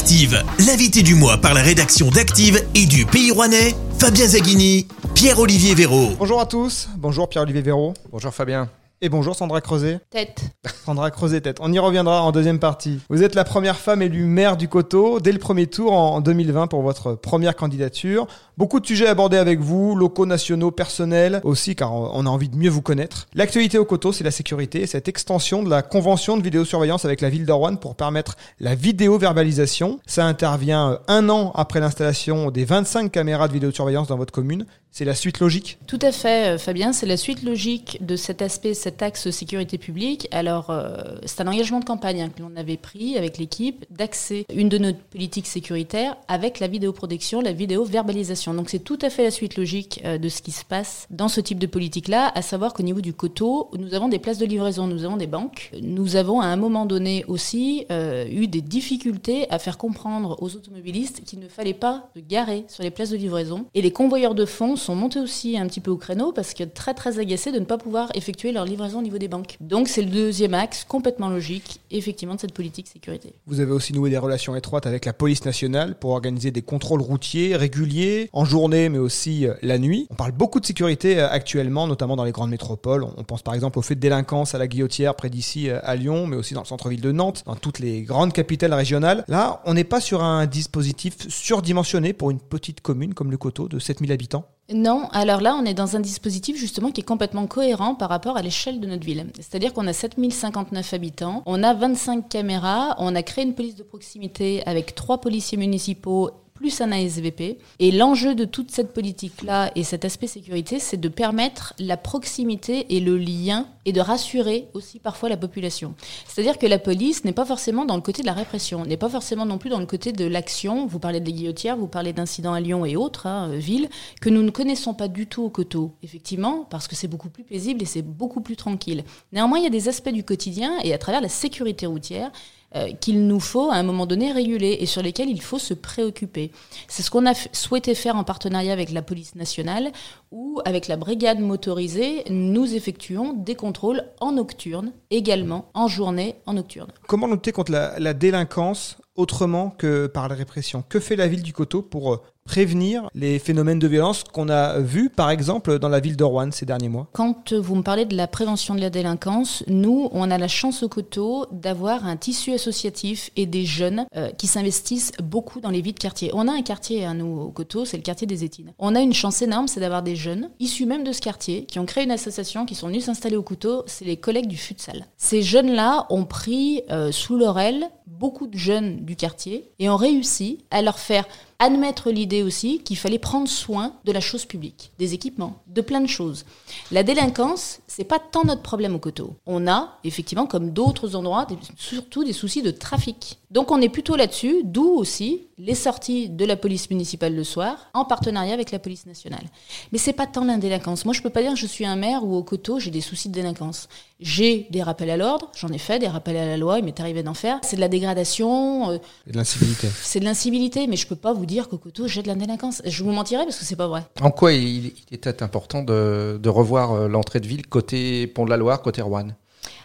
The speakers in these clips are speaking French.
Active, l'invité du mois par la rédaction d'Active et du Pays Rouennais, Fabien Zaghini, Pierre-Olivier Véraud. Bonjour à tous, bonjour Pierre-Olivier Véraud. Bonjour Fabien. Et bonjour Sandra Creuset. Tête. Sandra Creuset tête. On y reviendra en deuxième partie. Vous êtes la première femme élue maire du Coteau dès le premier tour en 2020 pour votre première candidature. Beaucoup de sujets abordés avec vous, locaux, nationaux, personnels aussi, car on a envie de mieux vous connaître. L'actualité au Coteau, c'est la sécurité et cette extension de la convention de vidéosurveillance avec la ville d'Orwan pour permettre la vidéo-verbalisation. Ça intervient un an après l'installation des 25 caméras de vidéosurveillance dans votre commune. C'est la suite logique Tout à fait, Fabien. C'est la suite logique de cet aspect, cet axe sécurité publique. Alors, euh, c'est un engagement de campagne hein, que l'on avait pris avec l'équipe d'axer une de nos politiques sécuritaires avec la vidéoprotection, la vidéo-verbalisation. Donc, c'est tout à fait la suite logique euh, de ce qui se passe dans ce type de politique-là, à savoir qu'au niveau du coteau, nous avons des places de livraison, nous avons des banques. Nous avons à un moment donné aussi euh, eu des difficultés à faire comprendre aux automobilistes qu'il ne fallait pas se garer sur les places de livraison. Et les convoyeurs de fonds sont montés aussi un petit peu au créneau parce que très très agacés de ne pas pouvoir effectuer leur livraison au niveau des banques. Donc c'est le deuxième axe complètement logique, effectivement, de cette politique sécurité. Vous avez aussi noué des relations étroites avec la police nationale pour organiser des contrôles routiers réguliers, en journée mais aussi euh, la nuit. On parle beaucoup de sécurité euh, actuellement, notamment dans les grandes métropoles. On pense par exemple au fait de délinquance à la Guillotière près d'ici euh, à Lyon, mais aussi dans le centre-ville de Nantes, dans toutes les grandes capitales régionales. Là, on n'est pas sur un dispositif surdimensionné pour une petite commune comme le Coteau de 7000 habitants? Non, alors là, on est dans un dispositif justement qui est complètement cohérent par rapport à l'échelle de notre ville. C'est-à-dire qu'on a 7059 habitants, on a 25 caméras, on a créé une police de proximité avec trois policiers municipaux plus un ASVP. Et l'enjeu de toute cette politique-là et cet aspect sécurité, c'est de permettre la proximité et le lien et de rassurer aussi parfois la population. C'est-à-dire que la police n'est pas forcément dans le côté de la répression, n'est pas forcément non plus dans le côté de l'action. Vous parlez des guillotières, vous parlez d'incidents à Lyon et autres hein, villes que nous ne connaissons pas du tout au coteau, effectivement, parce que c'est beaucoup plus paisible et c'est beaucoup plus tranquille. Néanmoins, il y a des aspects du quotidien et à travers la sécurité routière euh, qu'il nous faut à un moment donné réguler et sur lesquels il faut se préoccuper. C'est ce qu'on a souhaité faire en partenariat avec la police nationale où, avec la brigade motorisée, nous effectuons des contrôles en nocturne, également en journée, en nocturne. Comment lutter contre la, délinquance autrement que par la répression? Que fait la ville du Coteau pour euh, prévenir les phénomènes de violence qu'on a vus, par exemple, dans la ville de ces derniers mois Quand vous me parlez de la prévention de la délinquance, nous, on a la chance au Coteau d'avoir un tissu associatif et des jeunes euh, qui s'investissent beaucoup dans les vies de quartier. On a un quartier, à nous, au Coteau, c'est le quartier des Étines. On a une chance énorme, c'est d'avoir des jeunes, issus même de ce quartier, qui ont créé une association, qui sont venus s'installer au Coteau, c'est les collègues du futsal. Ces jeunes-là ont pris euh, sous leur aile beaucoup de jeunes du quartier et ont réussi à leur faire admettre l'idée aussi qu'il fallait prendre soin de la chose publique, des équipements, de plein de choses. La délinquance, c'est pas tant notre problème au coteau. On a effectivement, comme d'autres endroits, surtout des soucis de trafic. Donc on est plutôt là-dessus, d'où aussi les sorties de la police municipale le soir, en partenariat avec la police nationale. Mais c'est pas tant la délinquance. Moi, je peux pas dire que je suis un maire où au coteau j'ai des soucis de délinquance. J'ai des rappels à l'ordre, j'en ai fait des rappels à la loi, il m'est arrivé d'en faire. C'est de la dégradation. Euh, de l'incivilité. C'est de l'incivilité, mais je peux pas vous dire qu'au coteau j'ai de la délinquance. Je vous mentirais parce que c'est pas vrai. En quoi il, il était important de, de revoir euh, l'entrée de ville côté Pont de la Loire, côté Rouen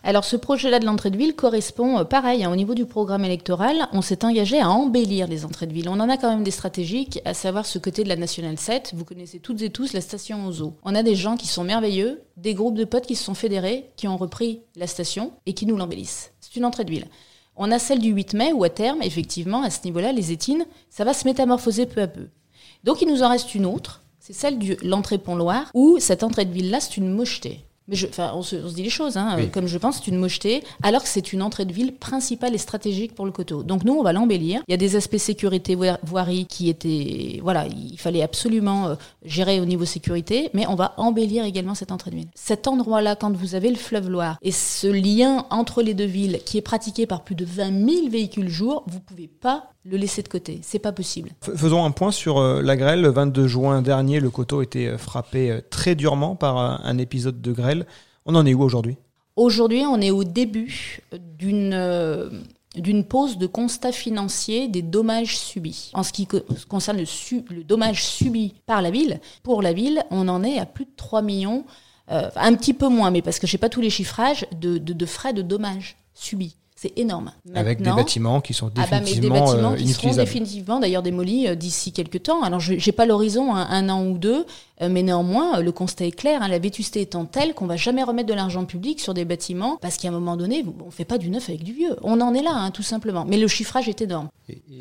alors ce projet-là de l'entrée de ville correspond, euh, pareil, hein, au niveau du programme électoral, on s'est engagé à embellir les entrées de ville. On en a quand même des stratégiques, à savoir ce côté de la Nationale 7. Vous connaissez toutes et tous la station aux eaux. On a des gens qui sont merveilleux, des groupes de potes qui se sont fédérés, qui ont repris la station et qui nous l'embellissent. C'est une entrée de ville. On a celle du 8 mai où à terme, effectivement, à ce niveau-là, les étines, ça va se métamorphoser peu à peu. Donc il nous en reste une autre, c'est celle de l'entrée Pont-Loire, où cette entrée de ville-là, c'est une mocheté. Mais je, on, se, on se dit les choses, hein, comme je pense, c'est une mocheté, alors que c'est une entrée de ville principale et stratégique pour le coteau. Donc nous, on va l'embellir. Il y a des aspects sécurité voirie qui étaient, voilà, il fallait absolument euh, gérer au niveau sécurité, mais on va embellir également cette entrée de ville. Cet endroit-là, quand vous avez le fleuve Loire et ce lien entre les deux villes qui est pratiqué par plus de 20 000 véhicules jour, vous pouvez pas le laisser de côté. C'est pas possible. Faisons un point sur euh, la grêle. Le 22 juin dernier, le coteau était euh, frappé euh, très durement par un épisode de grêle. On en est où aujourd'hui? Aujourd'hui, on est au début d'une d'une pause de constat financier des dommages subis. En ce qui concerne le, le, dommage subi par la ville, pour la ville, on en est à plus de 3 millions, un petit peu moins, mais parce que je n'ai pas tous les chiffrages, de, de, de frais de dommages subis. C'est énorme. Avec des bâtiments qui sont ah bah, mais des définitivement bâtiments euh, qui seront définitivement d'ailleurs démolis euh, d'ici quelques temps. Alors je j'ai pas l'horizon un, un an ou deux, euh, mais néanmoins euh, le constat est clair. hein, la vétusté étant telle qu'on va jamais remettre de l'argent public sur des bâtiments parce qu'à un moment donné, on fait pas du neuf avec du vieux. On en est là, hein, tout simplement. Mais le chiffrage est énorme.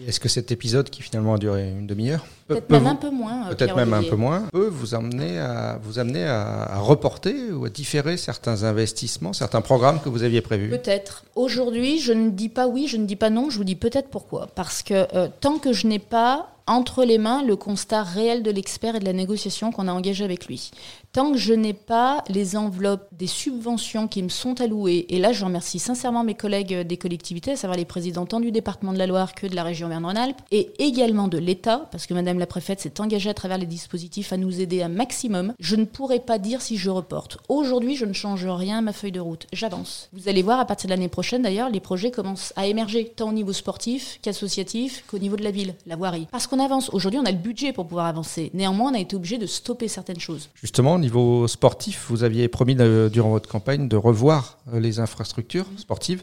Est-ce que cet épisode, qui finalement a duré une demi-heure, peut- Peut-être peut même vous- un peu moins. euh, peut-être même un peu moins, peut vous amener à vous amener à, à reporter ou à différer certains investissements, certains programmes que vous aviez prévus? Peut-être. Aujourd'hui, je ne dis pas oui, je ne dis pas non, je vous dis peut-être pourquoi. Parce que euh, tant que je n'ai pas entre les mains le constat réel de l'expert et de la négociation qu'on a engagée avec lui, tant que je n'ai pas les enveloppes des subventions qui me sont allouées, et là je remercie sincèrement mes collègues des collectivités, à savoir les présidents tant du département de la Loire que de la région Verne-Rhône-Alpes, et également de l'État, parce que Madame la préfète s'est engagée à travers les dispositifs à nous aider un maximum, je ne pourrais pas dire si je reporte. Aujourd'hui, je ne change rien à ma feuille de route, j'avance. Vous allez voir, à partir de l'année prochaine d'ailleurs, les projets commencent à émerger, tant au niveau sportif qu'associatif qu'au niveau de la ville, la voirie. Parce qu'on avance. Aujourd'hui, on a le budget pour pouvoir avancer. Néanmoins, on a été obligé de stopper certaines choses. Justement, niveau sportif, vous aviez promis de- durant votre campagne de revoir euh, les infrastructures sportives,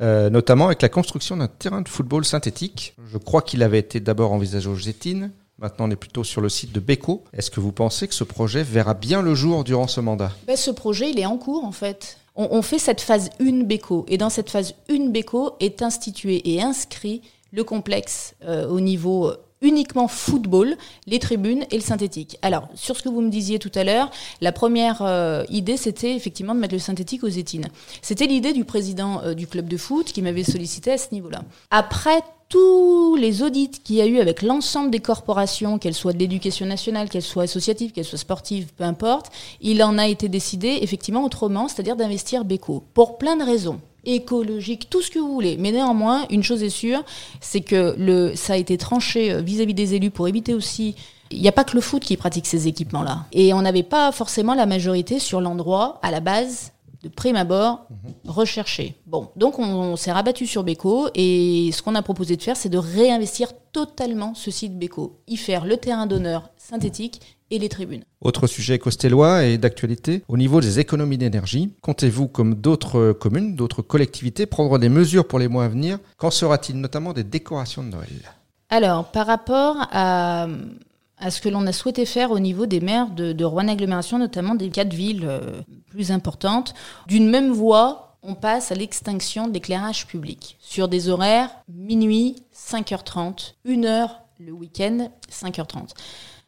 euh, notamment avec la construction d'un terrain de football synthétique. Je crois qu'il avait été d'abord envisagé au Gétine. Maintenant, on est plutôt sur le site de Beko. Est-ce que vous pensez que ce projet verra bien le jour durant ce mandat? Ben, ce projet, il est en cours en fait. On, on fait cette phase 1 BECO. Et dans cette phase 1 BECO est institué et inscrit le complexe euh, au niveau euh, uniquement football, les tribunes et le synthétique. Alors, sur ce que vous me disiez tout à l'heure, la première euh, idée, c'était effectivement de mettre le synthétique aux étines. C'était l'idée du président euh, du club de foot qui m'avait sollicité à ce niveau-là. Après tous les audits qu'il y a eu avec l'ensemble des corporations, qu'elles soient de l'éducation nationale, qu'elles soient associatives, qu'elles soient sportives, peu importe, il en a été décidé effectivement autrement, c'est-à-dire d'investir Beko. Pour plein de raisons écologiques, tout ce que vous voulez. Mais néanmoins, une chose est sûre, c'est que le, ça a été tranché euh, vis-à-vis des élus pour éviter aussi il n'y a pas que le foot qui pratique ces équipements-là. Et on n'avait pas forcément la majorité sur l'endroit, à la base, de prime abord, recherché. Bon, donc on, on s'est rabattu sur Beko et ce qu'on a proposé de faire, c'est de réinvestir totalement ce site Beko, y faire le terrain d'honneur synthétique et les tribunes. Autre sujet costélois et d'actualité, au niveau des économies d'énergie, comptez-vous, comme d'autres communes, d'autres collectivités, prendre des mesures pour les mois à venir? Qu'en sera-t-il notamment des décorations de Noël? Alors, par rapport à, à ce que l'on a souhaité faire au niveau des maires de, de Rouen Agglomération, notamment des quatre villes euh, plus importantes, d'une même voie, on passe à l'extinction de l'éclairage public sur des horaires minuit, 5h30, 1 heure le week-end, 5h30.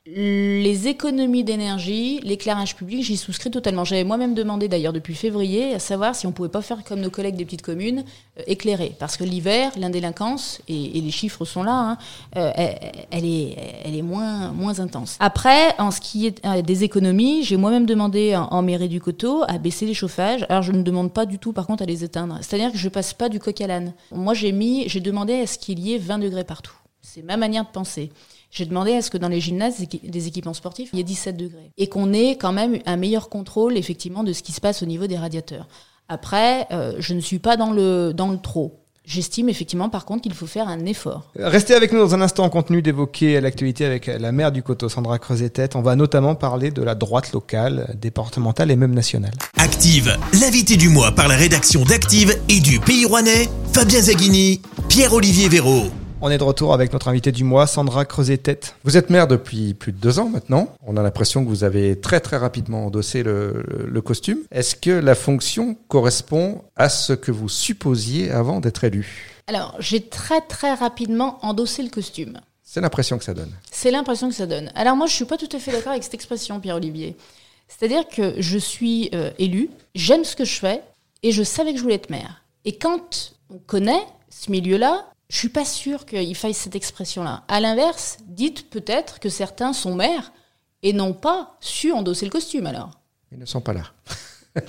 Les économies d'énergie, l'éclairage public, j'y souscris totalement. J'avais moi-même demandé d'ailleurs depuis février à savoir si on pouvait pas faire comme nos collègues des petites communes, euh, éclairer. Parce que l'hiver, l'indélinquance, et, les chiffres sont là, hein, euh, elle, elle est, elle est moins, moins intense. Après, en ce qui est euh, des économies, j'ai moi-même demandé en, en mairie du Coteau à baisser les chauffages. Alors je ne demande pas du tout par contre à les éteindre. C'est-à-dire que je passe pas du coq à l'âne. Moi j'ai mis, j'ai demandé à ce qu'il y ait 20 degrés partout. C'est ma manière de penser. J'ai demandé à ce que dans les gymnases, des équi- des équipements sportifs, il y ait 17 degrés. Et qu'on ait quand même un meilleur contrôle, effectivement, de ce qui se passe au niveau des radiateurs. Après, euh, je ne suis pas dans le, dans le trop. J'estime effectivement, par contre, qu'il faut faire un effort. Restez avec nous dans un instant, contenu d'évoquer l'actualité avec la maire du Coteau, Sandra Creuset-Tête. On va notamment parler de la droite locale, départementale et même nationale. Active, l'invité du mois par la rédaction d'Active et du Pays Rouennais, Fabien Zaghini, Pierre-Olivier Véraud. On est de retour avec notre invité du mois, Sandra Creuset-Tête. Vous êtes maire depuis plus de deux ans maintenant. On a l'impression que vous avez très très rapidement endossé le, costume. Est-ce que la fonction correspond à ce que vous supposiez avant d'être élu? Alors, j'ai très très rapidement endossé le costume. C'est l'impression que ça donne. C'est l'impression que ça donne. Alors moi, je suis pas tout à fait d'accord avec cette expression, Pierre-Olivier. C'est-à-dire que je suis euh, élu, j'aime ce que je fais, et je savais que je voulais être maire. Et quand on connaît ce milieu-là, je suis pas sûre qu'il faille cette expression-là. À l'inverse, dites peut-être que certains sont maires et n'ont pas su endosser le costume alors. Ils ne sont pas là.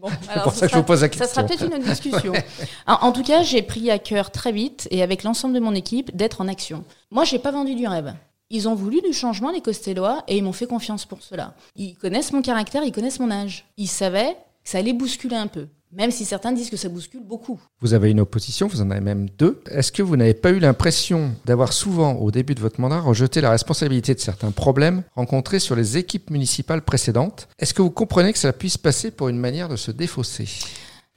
Bon, C'est pour ça que je vous pose la Ça sera question. peut-être une autre discussion. en, en tout cas, j'ai pris à cœur très vite et avec l'ensemble de mon équipe d'être en action. Moi, j'ai pas vendu du rêve. Ils ont voulu du changement, les Costellois, et ils m'ont fait confiance pour cela. Ils connaissent mon caractère, ils connaissent mon âge. Ils savaient que ça allait bousculer un peu. Même si certains disent que ça bouscule beaucoup. Vous avez une opposition, vous en avez même deux. Est-ce que vous n'avez pas eu l'impression d'avoir souvent, au début de votre mandat, rejeté la responsabilité de certains problèmes rencontrés sur les équipes municipales précédentes? Est-ce que vous comprenez que cela puisse passer pour une manière de se défausser?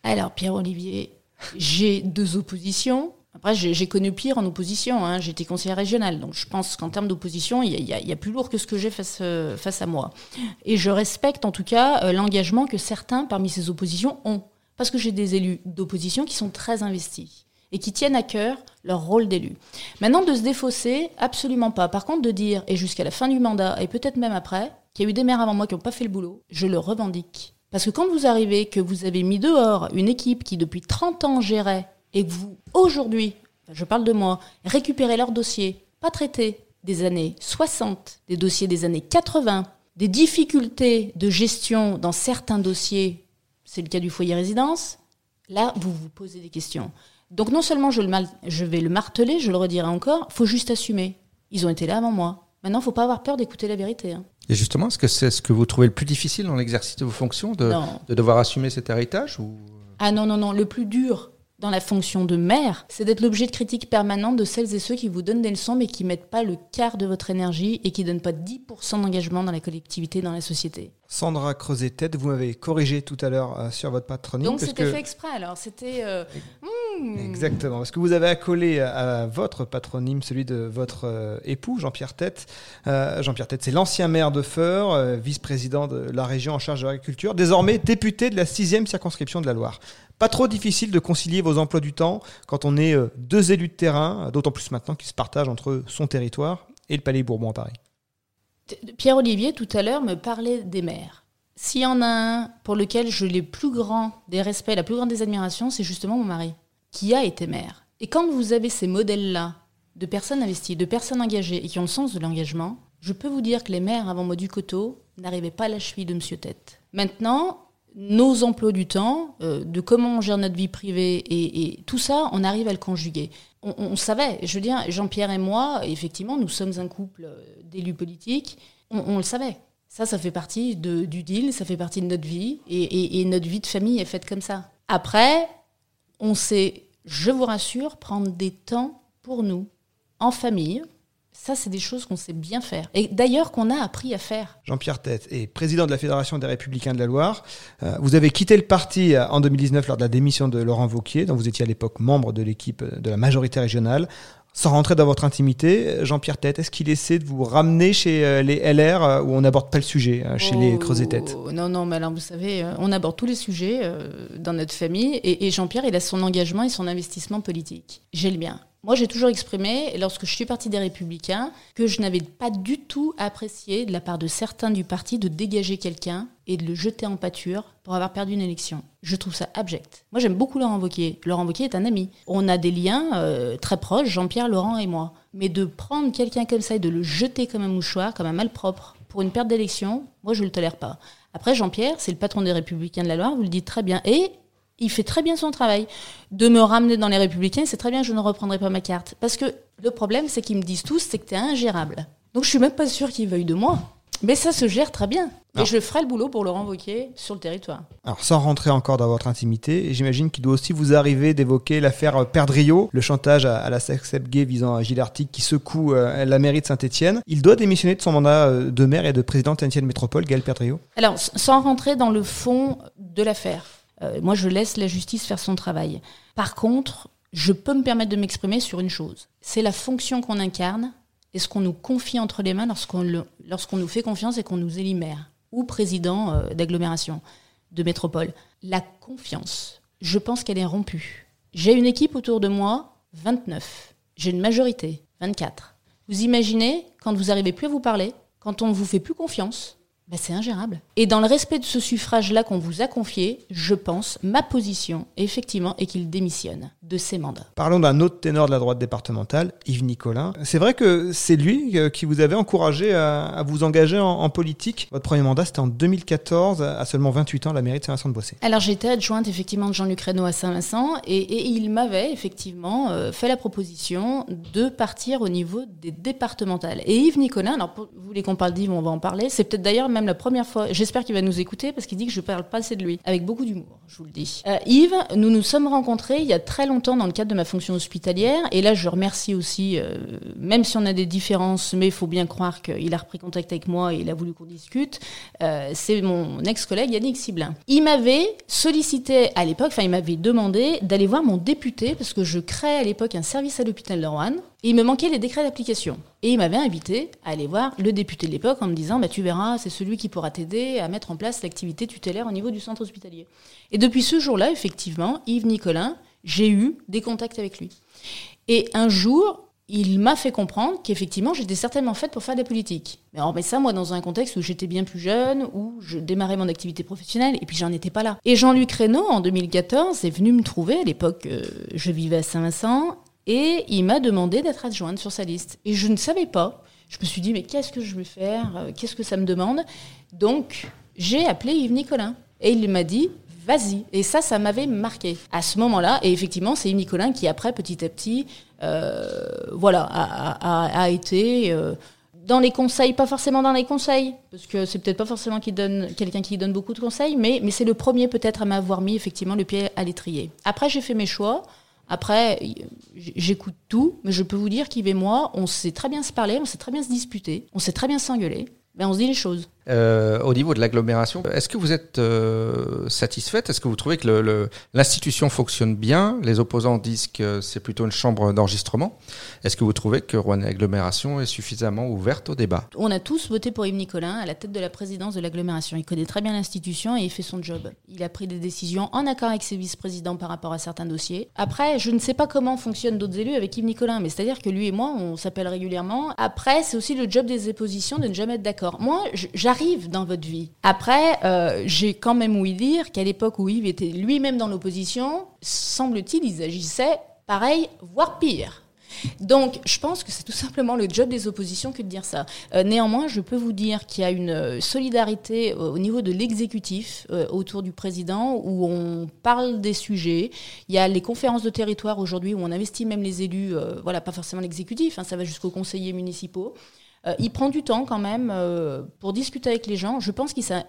Alors, Pierre-Olivier, J'ai deux oppositions. Après, j'ai connu pire en opposition. Hein. J'étais conseillère régionale. Donc, je pense qu'en termes d'opposition, il y, y, a plus lourd que ce que j'ai face, euh, face à moi. Et je respecte en tout cas euh, l'engagement que certains parmi ces oppositions ont. Parce que j'ai des élus d'opposition qui sont très investis et qui tiennent à cœur leur rôle d'élu. Maintenant, de se défausser, absolument pas. Par contre, de dire, et jusqu'à la fin du mandat, et peut-être même après, qu'il y a eu des maires avant moi qui n'ont pas fait le boulot, je le revendique. Parce que quand vous arrivez, que vous avez mis dehors une équipe qui depuis 30 ans gérait, et que vous, aujourd'hui, je parle de moi, récupérez leurs dossiers, pas traités, des années 60, des dossiers des années 80, des difficultés de gestion dans certains dossiers, c'est le cas du foyer résidence, là, vous vous posez des questions. Donc non seulement je, le je vais le marteler, je le redirai encore, faut juste assumer. Ils ont été là avant moi. Maintenant, faut pas avoir peur d'écouter la vérité. Hein. Et justement, est-ce que c'est ce que vous trouvez le plus difficile dans l'exercice de vos fonctions, de, de devoir assumer cet héritage ou... Ah non, non, non. Le plus dur, dans la fonction de maire, c'est d'être l'objet de critiques permanentes de celles et ceux qui vous donnent des leçons mais qui mettent pas le quart de votre énergie et qui donnent pas 10% d'engagement dans la collectivité, dans la société. Sandra Creuset-Tête, vous m'avez corrigé tout à l'heure euh, sur votre patronyme. Donc c'était fait exprès alors, c'était... Euh, hmm. Exactement, parce que vous avez accolé à, votre patronyme celui de votre euh, époux, Jean-Pierre Tête. Jean-Pierre Tête, c'est l'ancien maire de Feur, vice-président de la région en charge de l'agriculture, désormais député de la sixième circonscription de la Loire. Pas trop difficile de concilier vos emplois du temps quand on est deux élus de terrain, d'autant plus maintenant qu'ils se partagent entre son territoire et le Palais Bourbon à Paris. Pierre-Olivier, tout à l'heure, me parlait des maires. S'il y en a un pour lequel je l'ai plus grand des respects, la plus grande des admirations, c'est justement mon mari, qui a été maire. Et quand vous avez ces modèles-là, de personnes investies, de personnes engagées et qui ont le sens de l'engagement, je peux vous dire que les maires avant moi du coteau n'arrivaient pas à la cheville de Monsieur Tête. Maintenant, nos emplois du temps, euh, de comment on gère notre vie privée et, tout ça, on arrive à le conjuguer. On, savait, je veux dire, Jean-Pierre et moi, effectivement, nous sommes un couple euh, d'élus politiques, on, le savait. Ça, ça fait partie du deal, ça fait partie de notre vie et, et notre vie de famille est faite comme ça. Après, on sait, je vous rassure, prendre des temps pour nous, en famille, ça, c'est des choses qu'on sait bien faire. Et d'ailleurs, qu'on a appris à faire. Jean-Pierre Tête est président de la Fédération des Républicains de la Loire. Euh, vous avez quitté le parti euh, en 2019 lors de la démission de Laurent Vauquier, dont vous étiez à l'époque membre de l'équipe de la majorité régionale. Sans rentrer dans votre intimité, Jean-Pierre Tête, est-ce qu'il essaie de vous ramener chez euh, les LR où on n'aborde pas le sujet, chez les Creuset Tête Non, non, mais alors vous savez, on aborde tous les sujets dans notre famille et, et Jean-Pierre, il a son engagement et son investissement politique. J'ai le mien. Moi, j'ai toujours exprimé, lorsque je suis partie des Républicains, que je n'avais pas du tout apprécié de la part de certains du parti de dégager quelqu'un et de le jeter en pâture pour avoir perdu une élection. Je trouve ça abject. Moi, j'aime beaucoup Laurent Wauquiez. Laurent Wauquiez est un ami. On a des liens euh, très proches, Jean-Pierre, Laurent et moi. Mais de prendre quelqu'un comme ça et de le jeter comme un mouchoir, comme un malpropre, pour une perte d'élection, moi, je ne le tolère pas. Après, Jean-Pierre, c'est le patron des Républicains de la Loire, vous le dites très bien. Et il fait très bien son travail. De me ramener dans les Républicains, c'est très bien, je ne reprendrai pas ma carte. Parce que le problème, c'est qu'ils me disent tous, c'est que tu es ingérable. Donc je suis même pas sûre qu'ils veuillent de moi. Mais ça se gère très bien. Et je ferai le boulot pour le renvoquer sur le territoire. Alors, sans rentrer encore dans votre intimité, j'imagine qu'il doit aussi vous arriver d'évoquer l'affaire Perdrio, le chantage à, la sex gay visant à Gilles Artic qui secoue euh, la mairie de Saint-Etienne. Il doit démissionner de son mandat euh, de maire et de président de Saint-Etienne Métropole, Gaël Perdrio Alors, sans rentrer dans le fond de l'affaire, euh, moi, je laisse la justice faire son travail. Par contre, je peux me permettre de m'exprimer sur une chose. C'est la fonction qu'on incarne et ce qu'on nous confie entre les mains lorsqu'on nous fait confiance et qu'on nous élit maire ou président euh, d'agglomération, de métropole. La confiance, je pense qu'elle est rompue. J'ai une équipe autour de moi, 29. J'ai une majorité, 24. Vous imaginez, quand vous n'arrivez plus à vous parler, quand on ne vous fait plus confiance, bah, c'est ingérable. Et dans le respect de ce suffrage-là qu'on vous a confié, je pense, ma position, effectivement, est qu'il démissionne de ses mandats. Parlons d'un autre ténor de la droite départementale, Yves Nicolin. C'est vrai que c'est lui euh, qui vous avait encouragé à, vous engager en, politique. Votre premier mandat, c'était en 2014, à seulement 28 ans, à la mairie de Saint-Vincent-de-Boissé. Alors j'étais adjointe, effectivement, de Jean-Luc Reynaud à Saint-Vincent, et, il m'avait, effectivement, euh, fait la proposition de partir au niveau des départementales. Et Yves Nicolin, alors vous voulez qu'on parle d'Yves, on va en parler, c'est peut-être d'ailleurs même même la première fois. J'espère qu'il va nous écouter parce qu'il dit que je parle pas assez de lui. Avec beaucoup d'humour, je vous le dis. Euh, Yves, nous nous sommes rencontrés il y a très longtemps dans le cadre de ma fonction hospitalière. Et là, je remercie aussi, euh, même si on a des différences, mais il faut bien croire qu'il a repris contact avec moi et il a voulu qu'on discute. Euh, c'est mon ex-collègue Yannick Siblin. Il m'avait sollicité à l'époque, enfin, il m'avait demandé d'aller voir mon député parce que je crée à l'époque un service à l'hôpital de Rouen. Et il me manquait les décrets d'application. Et il m'avait invité à aller voir le député de l'époque en me disant bah, Tu verras, c'est celui qui pourra t'aider à mettre en place l'activité tutélaire au niveau du centre hospitalier. Et depuis ce jour-là, effectivement, Yves Nicolin, j'ai eu des contacts avec lui. Et un jour, il m'a fait comprendre qu'effectivement, j'étais certainement faite pour faire de la politique. Mais alors, mais ça, moi, dans un contexte où j'étais bien plus jeune, où je démarrais mon activité professionnelle, et puis j'en étais pas là. Et Jean-Luc Reynaud, en 2014, est venu me trouver. À l'époque, euh, je vivais à Saint-Vincent, et il m'a demandé d'être adjointe sur sa liste. Et je ne savais pas. Je me suis dit, mais qu'est-ce que je vais faire? Euh, Qu'est-ce que ça me demande? Donc, j'ai appelé Yves Nicolin. Et il m'a dit, vas-y. Et ça, ça m'avait marqué à ce moment-là. Et effectivement, c'est Yves Nicolin qui, après, petit à petit, euh, voilà, a, été euh, dans les conseils, pas forcément dans les conseils, parce que c'est peut-être pas forcément qui donne quelqu'un qui donne beaucoup de conseils, mais, mais c'est le premier peut-être à m'avoir mis effectivement le pied à l'étrier. Après, j'ai fait mes choix. Après, j'écoute tout, mais je peux vous dire qu'Yves et moi, on sait très bien se parler, on sait très bien se disputer, on sait très bien s'engueuler, mais on se dit les choses. Euh, au niveau de l'agglomération, est-ce que vous êtes euh, satisfaite? Est-ce que vous trouvez que l'institution fonctionne bien? Les opposants disent que c'est plutôt une chambre d'enregistrement. Est-ce que vous trouvez que Rouen Agglomération est suffisamment ouverte au débat? On a tous voté pour Yves Nicolin à la tête de la présidence de l'agglomération. Il connaît très bien l'institution et il fait son job. Il a pris des décisions en accord avec ses vice-présidents par rapport à certains dossiers. Après, je ne sais pas comment fonctionnent d'autres élus avec Yves Nicolin, mais c'est-à-dire que lui et moi, on s'appelle régulièrement. Après, c'est aussi le job des oppositions de ne jamais être d'accord. Moi, j- j'arrive dans votre vie. Après, euh, j'ai quand même ouï dire qu'à l'époque où Yves était lui-même dans l'opposition, semble-t-il, ils agissaient pareil, voire pire. Donc, je pense que c'est tout simplement le job des oppositions que de dire ça. Euh, néanmoins, je peux vous dire qu'il y a une solidarité euh, au niveau de l'exécutif autour du président où on parle des sujets. Il y a les conférences de territoire aujourd'hui où on investit même les élus, voilà, pas forcément l'exécutif, hein, ça va jusqu'aux conseillers municipaux. Euh, il prend du temps quand même euh, pour discuter avec les gens. Je pense qu'il s'est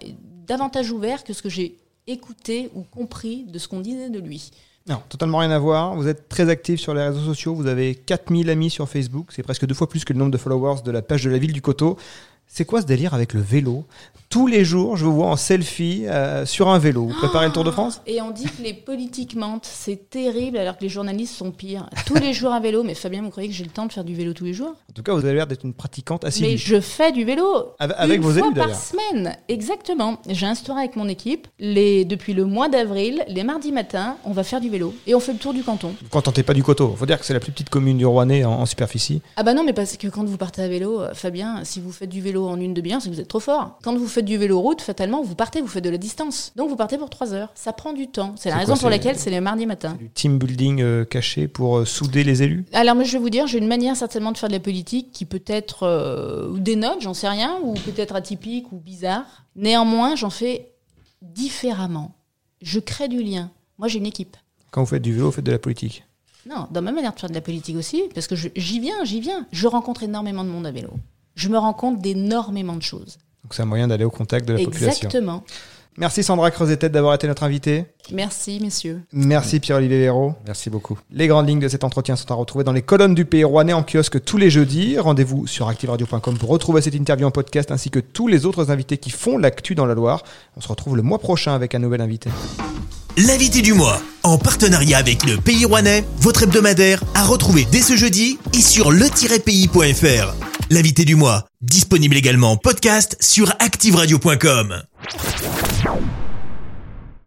davantage ouvert que ce que j'ai écouté ou compris de ce qu'on disait de lui. Non, totalement rien à voir. Vous êtes très actif sur les réseaux sociaux. Vous avez 4000 amis sur Facebook. C'est presque deux fois plus que le nombre de followers de la page de la ville du Coteau. C'est quoi ce délire avec le vélo? Tous les jours, je vous vois en selfie euh, sur un vélo. Vous préparez le Tour de France? Et on dit que les politiques mentent, c'est terrible, alors que les journalistes sont pires. Tous les jours à vélo, mais Fabien, vous croyez que j'ai le temps de faire du vélo tous les jours? En tout cas, vous avez l'air d'être une pratiquante Mais assidue. je fais du vélo Avec- avec une vos fois élus, par semaine, exactement. J'ai instauré avec mon équipe, les, depuis le mois d'avril, les mardis matins, on va faire du vélo et on fait le tour du canton. Vous ne contentez pas du Coteau. faut dire que c'est la plus petite commune du Rouennais en, en superficie. Ah bah non, mais parce que quand vous partez à vélo, euh, Fabien, si vous faites du vélo en une demi-heure, c'est que vous êtes trop fort. Quand vous faites du vélo route, fatalement, vous partez, vous faites de la distance. Donc vous partez pour trois heures. Ça prend du temps. C'est la raison quoi, pour laquelle c'est les mardis matins. Du team building euh, caché pour euh, souder les élus? Alors moi je vais vous dire, j'ai une manière certainement de faire de la politique qui peut être euh, dénote, j'en sais rien, ou peut-être atypique ou bizarre. Néanmoins, j'en fais différemment. Je crée du lien. Moi j'ai une équipe. Quand vous faites du vélo, vous faites de la politique? Non, dans ma manière de faire de la politique aussi, parce que j'y viens, j'y viens. Je rencontre énormément de monde à vélo. Je me rends compte d'énormément de choses. Donc c'est un moyen d'aller au contact de la population. Exactement. Merci Sandra Creusetet d'avoir été notre invitée. Merci messieurs. Merci Pierre-Olivier Véraud. Merci beaucoup. Les grandes lignes de cet entretien sont à retrouver dans les colonnes du Pays Rouennais en kiosque tous les jeudis. Rendez-vous sur activeradio.com pour retrouver cette interview en podcast ainsi que tous les autres invités qui font l'actu dans la Loire. On se retrouve le mois prochain avec un nouvel invité. L'invité du mois, en partenariat avec le Pays Rouennais, votre hebdomadaire, à retrouver dès ce jeudi et sur le-pays.fr. L'invité du mois, disponible également en podcast sur activeradio.com.